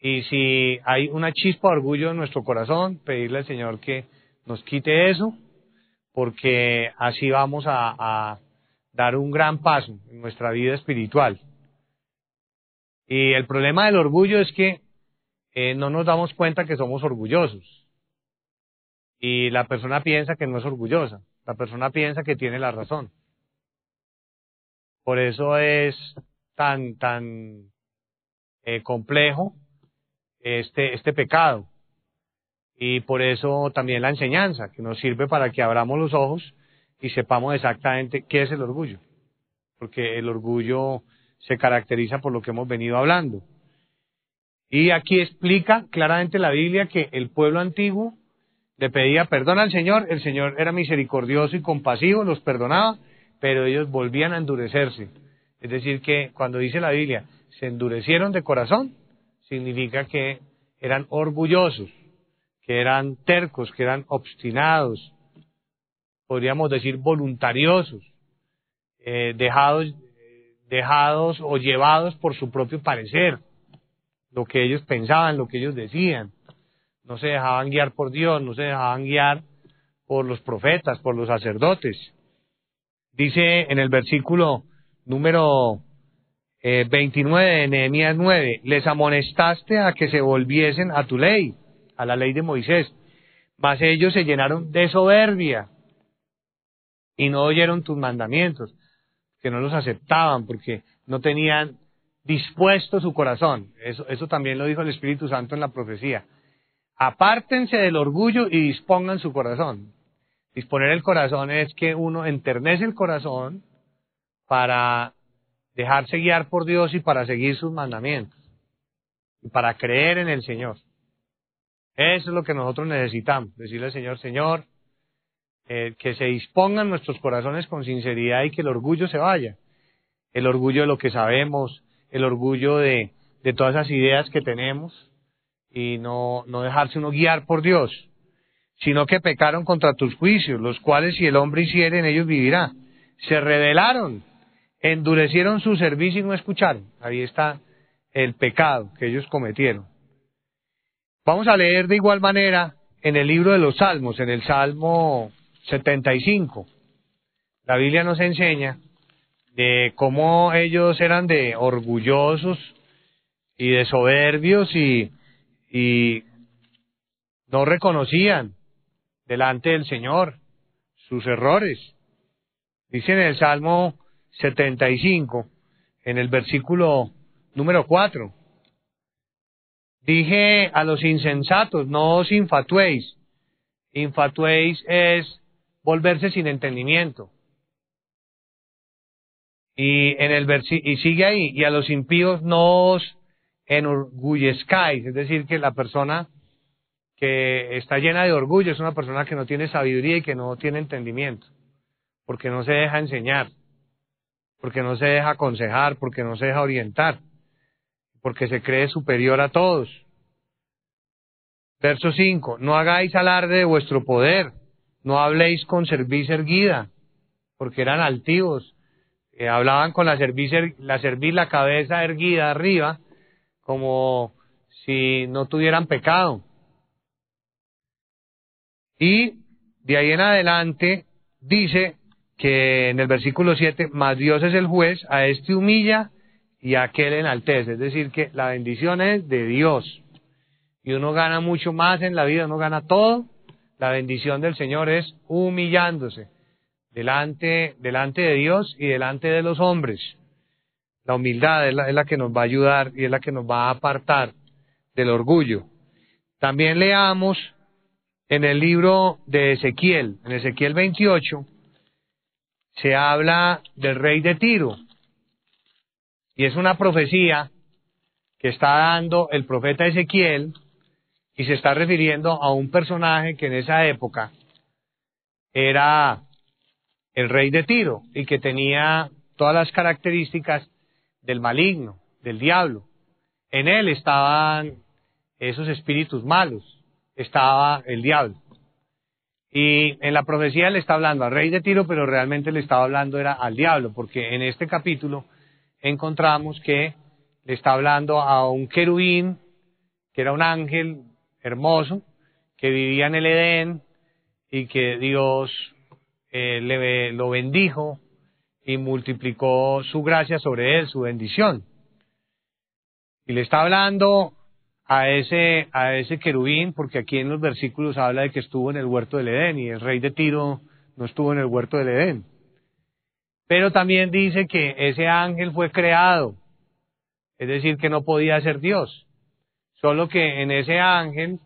Speaker 1: y si hay una chispa de orgullo en nuestro corazón, pedirle al Señor que nos quite eso, porque así vamos a, dar un gran paso en nuestra vida espiritual. Y el problema del orgullo es que eh, no nos damos cuenta que somos orgullosos. Y la persona piensa que no es orgullosa, la persona piensa que tiene la razón. Por eso es tan, tan eh, complejo este, este pecado. Y por eso también la enseñanza, que nos sirve para que abramos los ojos y sepamos exactamente qué es el orgullo. Porque el orgullo se caracteriza por lo que hemos venido hablando. Y aquí explica claramente la Biblia que el pueblo antiguo le pedía perdón al Señor, el Señor era misericordioso y compasivo, los perdonaba, pero ellos volvían a endurecerse. Es decir, que cuando dice la Biblia, se endurecieron de corazón, significa que eran orgullosos que eran tercos, que eran obstinados, podríamos decir voluntariosos, eh, dejados, dejados o llevados por su propio parecer, lo que ellos pensaban, lo que ellos decían. No se dejaban guiar por Dios, no se dejaban guiar por los profetas, por los sacerdotes. Dice en el versículo número 29 eh, de Nehemías 9, les amonestaste a que se volviesen a tu ley a la ley de Moisés. Mas ellos se llenaron de soberbia y no oyeron tus mandamientos, que no los aceptaban porque no tenían dispuesto su corazón. Eso, también lo dijo el Espíritu Santo en la profecía. Apártense del orgullo y dispongan su corazón. Disponer el corazón es que uno enternece el corazón para dejarse guiar por Dios y para seguir sus mandamientos y para creer en el Señor. Eso es lo que nosotros necesitamos, decirle al Señor, Señor, eh, que se dispongan nuestros corazones con sinceridad y que el orgullo se vaya. El orgullo de lo que sabemos, el orgullo de, todas esas ideas que tenemos y no, no dejarse uno guiar por Dios, sino que pecaron contra tus juicios, los cuales si el hombre hiciere en ellos vivirá. Se rebelaron, endurecieron su servicio y no escucharon. Ahí está el pecado que ellos cometieron. Vamos a leer de igual manera en el libro de los Salmos, en el Salmo 75. La Biblia nos enseña de cómo ellos eran de orgullosos y de soberbios y, y no reconocían delante del Señor sus errores. Dice en el Salmo 75, en el versículo número 4, dije a los insensatos, no os infatuéis. Infatuéis es volverse sin entendimiento. Y en el y sigue ahí, y a los impíos no os enorgullezcáis, es decir, que la persona que está llena de orgullo es una persona que no tiene sabiduría y que no tiene entendimiento, porque no se deja enseñar, porque no se deja aconsejar, porque no se deja orientar, porque se cree superior a todos. Verso 5, no hagáis alarde de vuestro poder, no habléis con cerviz erguida, porque eran altivos, eh, hablaban con la cerviz, er, la cerviz, la cabeza erguida arriba, como si no tuvieran pecado. Y de ahí en adelante dice que en el versículo 7, más Dios es el juez, a este humilla y a aquel enaltece. Es decir, que la bendición es de Dios. Y uno gana mucho más en la vida, uno gana todo. La bendición del Señor es humillándose delante, delante de Dios y delante de los hombres. La humildad es la, es la que nos va a ayudar y es la que nos va a apartar del orgullo. También leamos en el libro de Ezequiel, en Ezequiel 28, se habla del rey de Tiro. Y es una profecía que está dando el profeta Ezequiel y se está refiriendo a un personaje que en esa época era el rey de Tiro y que tenía todas las características del maligno, del diablo. En él estaban esos espíritus malos, estaba el diablo. Y en la profecía le está hablando al rey de Tiro, pero realmente le estaba hablando era al diablo, porque en este capítulo encontramos que le está hablando a un querubín, que era un ángel hermoso, que vivía en el Edén y que Dios eh, le, lo bendijo y multiplicó su gracia sobre él, su bendición. Y le está hablando a ese, a ese querubín, porque aquí en los versículos habla de que estuvo en el huerto del Edén y el rey de Tiro no estuvo en el huerto del Edén. Pero también dice que ese ángel fue creado, es decir, que no podía ser Dios. Solo que en ese ángel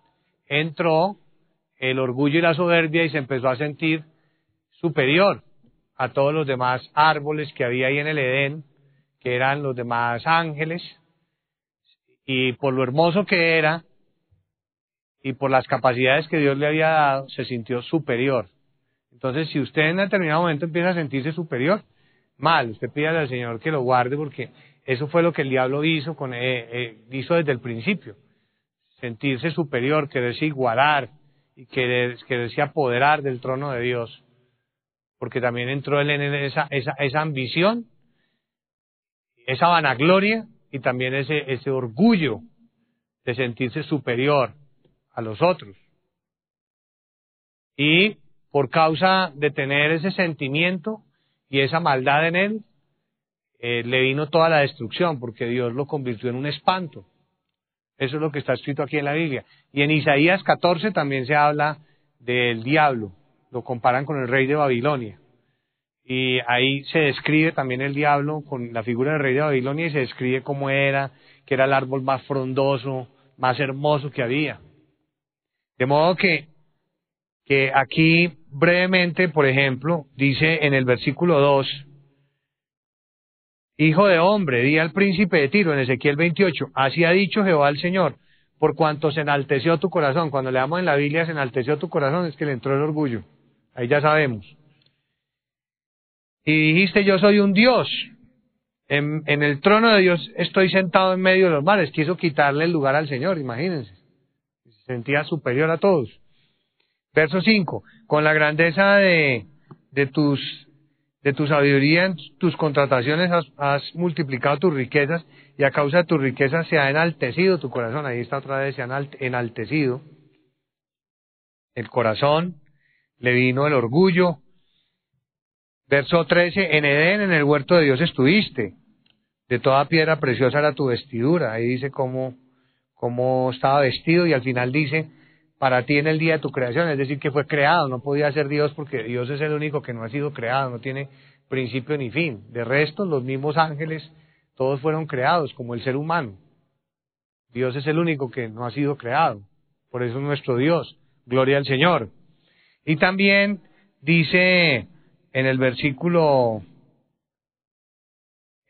Speaker 1: entró el orgullo y la soberbia y se empezó a sentir superior a todos los demás árboles que había ahí en el Edén, que eran los demás ángeles, y por lo hermoso que era y por las capacidades que Dios le había dado, se sintió superior. Entonces, si usted en determinado momento empieza a sentirse superior, mal, usted pide al Señor que lo guarde porque eso fue lo que el diablo hizo, con, eh, eh, hizo desde el principio. Sentirse superior, quererse igualar y querer, quererse apoderar del trono de Dios. Porque también entró él en esa, esa, ambición, esa vanagloria y también ese, ese orgullo de sentirse superior a los otros. Y por causa de tener ese sentimiento y esa maldad en él, eh, le vino toda la destrucción, porque Dios lo convirtió en un espanto. Eso es lo que está escrito aquí en la Biblia. Y en Isaías 14 también se habla del diablo, lo comparan con el rey de Babilonia. Y ahí se describe también el diablo con la figura del rey de Babilonia y se describe cómo era, que era el árbol más frondoso, más hermoso que había. De modo que, que aquí brevemente, por ejemplo, dice en el versículo 2, Hijo de hombre, di al príncipe de Tiro en Ezequiel 28, así ha dicho Jehová el Señor, por cuanto se enalteció tu corazón. Cuando leamos en la Biblia se enalteció tu corazón, es que le entró el orgullo. Ahí ya sabemos y dijiste yo soy un Dios. En, el trono de Dios estoy sentado en medio de los mares. Quiso quitarle el lugar al Señor, imagínense. Se sentía superior a todos. Verso 5. Con la grandeza de, tus, tu sabiduría en tus contrataciones has, has multiplicado tus riquezas y a causa de tus riquezas se ha enaltecido tu corazón. Ahí está otra vez, se ha enaltecido el corazón, le vino el orgullo. Verso 13, en Edén, en el huerto de Dios estuviste. De toda piedra preciosa era tu vestidura. Ahí dice cómo, cómo estaba vestido y al final dice, para ti en el día de tu creación, es decir, que fue creado, no podía ser Dios porque Dios es el único que no ha sido creado, no tiene principio ni fin. De resto, los mismos ángeles, todos fueron creados, como el ser humano. Dios es el único que no ha sido creado, por eso es nuestro Dios. Gloria al Señor. Y también dice en el versículo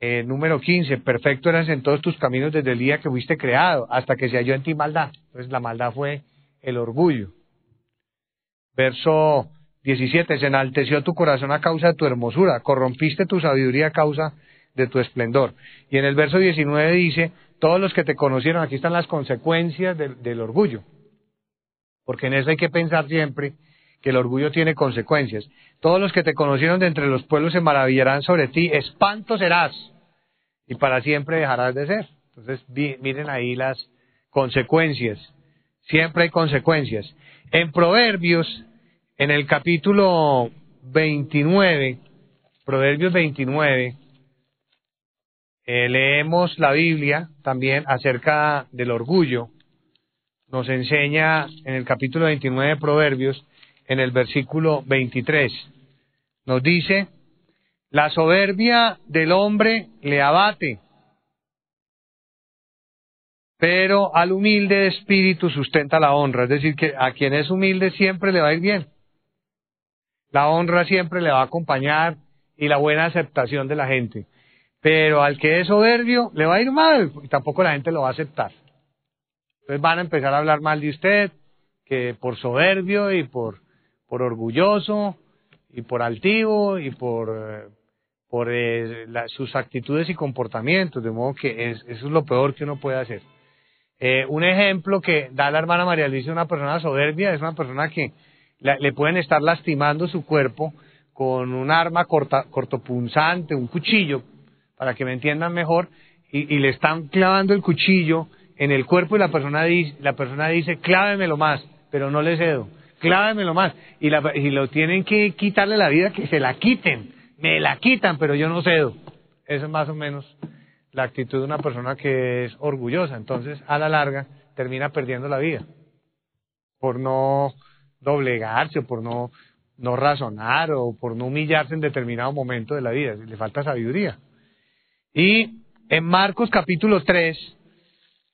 Speaker 1: eh, número 15, perfecto eras en todos tus caminos desde el día que fuiste creado, hasta que se halló en ti maldad. Entonces la maldad fue el orgullo. Verso 17, se enalteció tu corazón a causa de tu hermosura, corrompiste tu sabiduría a causa de tu esplendor. Y en el verso 19 dice, todos los que te conocieron, aquí están las consecuencias del, del orgullo, porque en eso hay que pensar siempre que el orgullo tiene consecuencias. Todos los que te conocieron de entre los pueblos se maravillarán sobre ti, espanto serás, y para siempre dejarás de ser. Entonces, miren ahí las consecuencias. Siempre hay consecuencias. En Proverbios, en el capítulo 29, Proverbios 29, eh, leemos la Biblia también acerca del orgullo. Nos enseña en el capítulo 29 de Proverbios, en el versículo 23. Nos dice, la soberbia del hombre le abate, pero al humilde de espíritu sustenta la honra. Es decir, que a quien es humilde siempre le va a ir bien. La honra siempre le va a acompañar y la buena aceptación de la gente. Pero al que es soberbio le va a ir mal y tampoco la gente lo va a aceptar. Entonces van a empezar a hablar mal de usted, que por soberbio y por, por orgulloso y por altivo y por, eh, por eh, sus actitudes y comportamientos. De modo que eso es lo peor que uno puede hacer. Eh, un ejemplo que da la hermana María Luisa, una persona soberbia, es una persona que le pueden estar lastimando su cuerpo con un arma cortopunzante, un cuchillo, para que me entiendan mejor, y, le están clavando el cuchillo en el cuerpo y la persona dice, la persona dice, clávemelo más, pero no le cedo, clávemelo más, y, la, y lo tienen que quitarle la vida, que se la quiten, me la quitan, pero yo no cedo. Eso es más o menos la actitud de una persona que es orgullosa. Entonces, a la larga, termina perdiendo la vida por no doblegarse o por no, no razonar o por no humillarse en determinado momento de la vida. Le falta sabiduría. Y en Marcos capítulo 3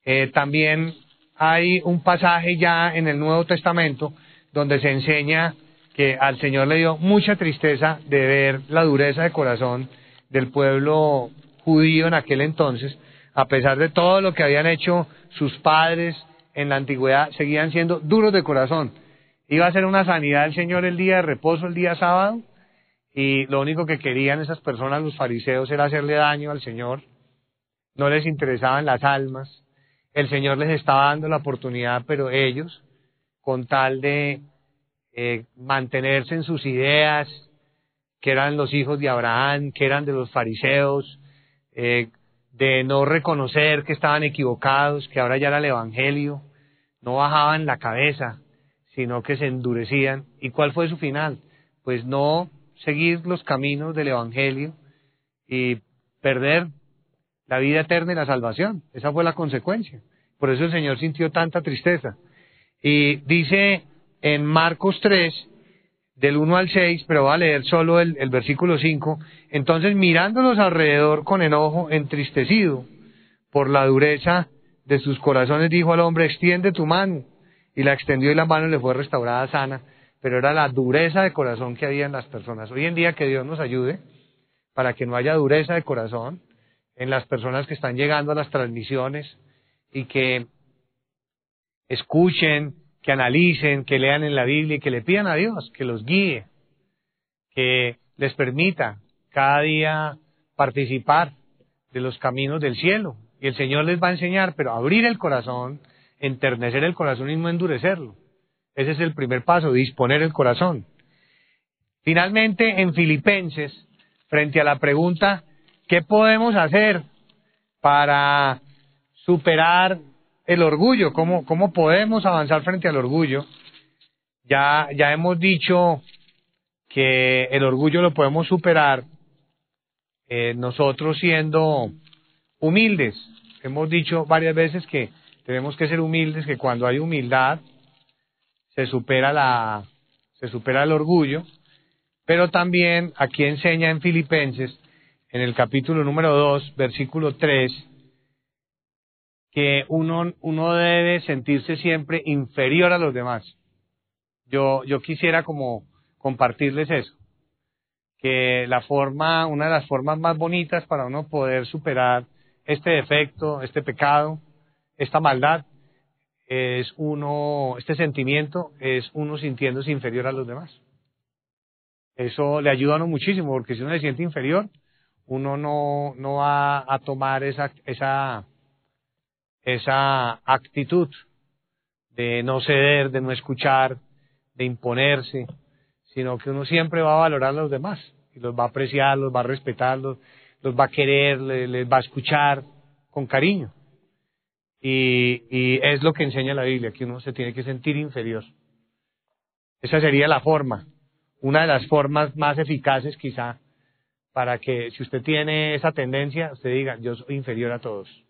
Speaker 1: eh, también hay un pasaje ya en el Nuevo Testamento donde se enseña que al Señor le dio mucha tristeza de ver la dureza de corazón del pueblo judío en aquel entonces, a pesar de todo lo que habían hecho sus padres en la antigüedad, seguían siendo duros de corazón. Iba a ser una sanidad el Señor el día de reposo, el día sábado, y lo único que querían esas personas, los fariseos, era hacerle daño al Señor. No les interesaban las almas. El Señor les estaba dando la oportunidad, pero ellos, con tal de eh, mantenerse en sus ideas, que eran los hijos de Abraham, que eran de los fariseos, eh, de no reconocer que estaban equivocados, que ahora ya era el Evangelio, no bajaban la cabeza, sino que se endurecían. ¿Y cuál fue su final? Pues no seguir los caminos del Evangelio y perder la vida eterna y la salvación. Esa fue la consecuencia. Por eso el Señor sintió tanta tristeza. Y dice en Marcos 3, del 1 al 6, pero voy a leer solo el, versículo 5. Entonces, mirándolos alrededor con enojo, entristecido por la dureza de sus corazones, dijo al hombre, extiende tu mano. Y la extendió y la mano le fue restaurada sana. Pero era la dureza de corazón que había en las personas. Hoy en día que Dios nos ayude para que no haya dureza de corazón en las personas que están llegando a las transmisiones y que escuchen, que analicen, que lean en la Biblia y que le pidan a Dios que los guíe, que les permita cada día participar de los caminos del cielo. Y el Señor les va a enseñar, pero abrir el corazón, enternecer el corazón y no endurecerlo. Ese es el primer paso, disponer el corazón. Finalmente, en Filipenses, frente a la pregunta, ¿qué podemos hacer para superar el orgullo? ¿Cómo, cómo podemos avanzar frente al orgullo? Ya, ya hemos dicho que el orgullo lo podemos superar eh, nosotros siendo humildes. Hemos dicho varias veces que tenemos que ser humildes, que cuando hay humildad se supera la se supera el orgullo, pero también aquí enseña en Filipenses en el capítulo número 2, versículo 3 que uno uno debe sentirse siempre inferior a los demás. Yo yo quisiera como compartirles eso que la forma, una de las formas más bonitas para uno poder superar este defecto, este pecado, esta maldad, es uno, este sentimiento es uno sintiéndose inferior a los demás. Eso le ayuda a uno muchísimo, porque si uno se siente inferior, uno no, no va a tomar esa, esa, esa actitud de no ceder, de no escuchar, de imponerse, sino que uno siempre va a valorar a los demás los va a apreciar, los va a respetar, los, va a querer, les, va a escuchar con cariño. Y, y es lo que enseña la Biblia, que uno se tiene que sentir inferior. Esa sería la forma, una de las formas más eficaces quizá para que si usted tiene esa tendencia, usted diga, yo soy inferior a todos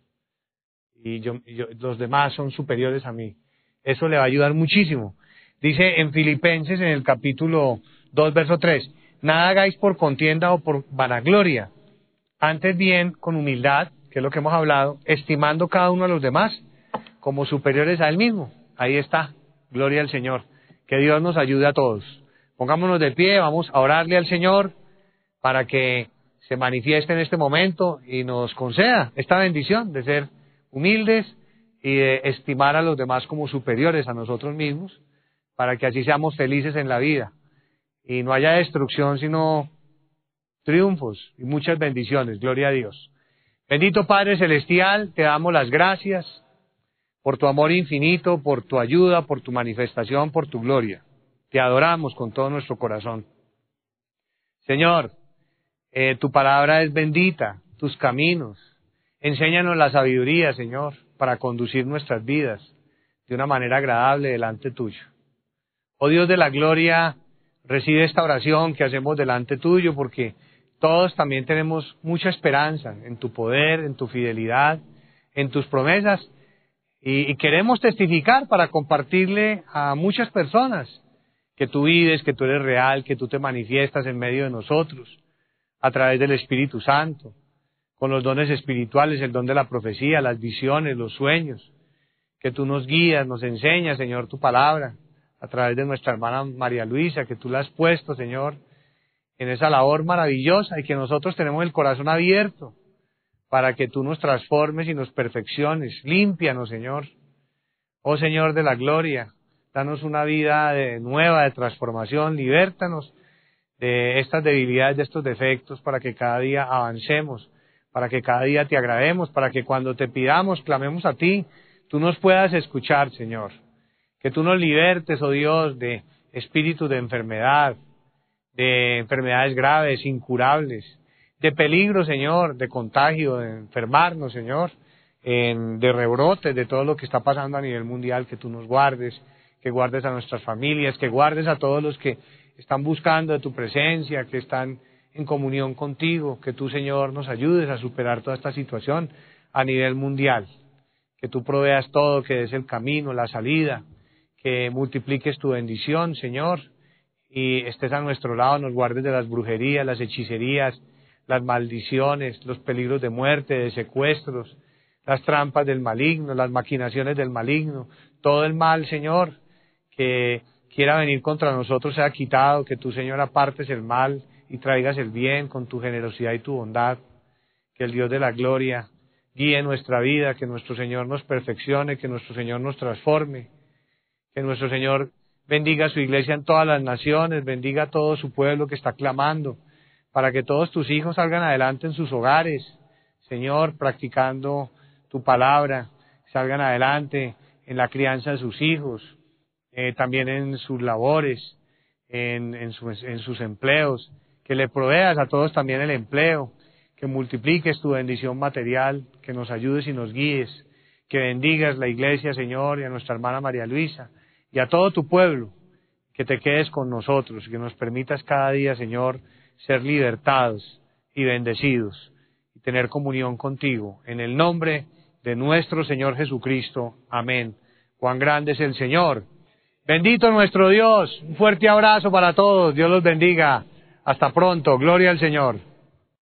Speaker 1: y yo, los demás son superiores a mí. Eso le va a ayudar muchísimo. Dice en Filipenses en el capítulo 2, verso 3, Nada hagáis por contienda o por vanagloria, antes bien con humildad, que es lo que hemos hablado, estimando cada uno a los demás como superiores a él mismo. Ahí está, gloria al Señor. Que Dios nos ayude a todos. Pongámonos de pie, vamos a orarle al Señor para que se manifieste en este momento y nos conceda esta bendición de ser humildes y de estimar a los demás como superiores a nosotros mismos, para que así seamos felices en la vida y no haya destrucción, sino triunfos y muchas bendiciones. Gloria a Dios. Bendito Padre Celestial, te damos las gracias por tu amor infinito, por tu ayuda, por tu manifestación, por tu gloria. Te adoramos con todo nuestro corazón. Señor, eh, tu palabra es bendita, tus caminos. Enséñanos la sabiduría, Señor, para conducir nuestras vidas de una manera agradable delante tuyo. Oh Dios de la gloria, Recibe esta oración que hacemos delante tuyo porque todos también tenemos mucha esperanza en tu poder, en tu fidelidad, en tus promesas y, queremos testificar para compartirle a muchas personas que tú vives, que tú eres real, que tú te manifiestas en medio de nosotros a través del Espíritu Santo, con los dones espirituales, el don de la profecía, las visiones, los sueños, que tú nos guías, nos enseñas, Señor, tu palabra a través de nuestra hermana María Luisa, que tú la has puesto, Señor, en esa labor maravillosa y que nosotros tenemos el corazón abierto para que tú nos transformes y nos perfecciones. Límpianos, Señor. Oh Señor de la gloria, danos una vida de, nueva, de transformación, libértanos de estas debilidades, de estos defectos, para que cada día avancemos, para que cada día te agrademos, para que cuando te pidamos, clamemos a ti, tú nos puedas escuchar, Señor. Que tú nos libertes, oh Dios, de espíritus de enfermedad, de enfermedades graves, incurables, de peligro, Señor, de contagio, de enfermarnos, Señor, de rebrotes, de todo lo que está pasando a nivel mundial, que tú nos guardes, que guardes a nuestras familias, que guardes a todos los que están buscando de tu presencia, que están en comunión contigo, que tú, Señor, nos ayudes a superar toda esta situación a nivel mundial, que tú proveas todo, que des el camino, la salida, que multipliques tu bendición, Señor, y estés a nuestro lado, nos guardes de las brujerías, las hechicerías, las maldiciones, los peligros de muerte, de secuestros, las trampas del maligno, las maquinaciones del maligno, todo el mal, Señor, que quiera venir contra nosotros sea quitado, que tú, Señor, apartes el mal y traigas el bien con tu generosidad y tu bondad, que el Dios de la gloria guíe nuestra vida, que nuestro Señor nos perfeccione, que nuestro Señor nos transforme, que nuestro Señor bendiga a su iglesia en todas las naciones, bendiga a todo su pueblo que está clamando, para que todos tus hijos salgan adelante en sus hogares, Señor, practicando tu palabra, salgan adelante en la crianza de sus hijos, eh, también en sus labores, en, en sus empleos, que le proveas a todos también el empleo, que multipliques tu bendición material, que nos ayudes y nos guíes, que bendigas la iglesia, Señor, y a nuestra hermana María Luisa, y a todo tu pueblo, que te quedes con nosotros, que nos permitas cada día, Señor, ser libertados y bendecidos y tener comunión contigo. En el nombre de nuestro Señor Jesucristo. Amén. Cuán grande es el Señor. Bendito nuestro Dios. Un fuerte abrazo para todos. Dios los bendiga. Hasta pronto. Gloria al Señor.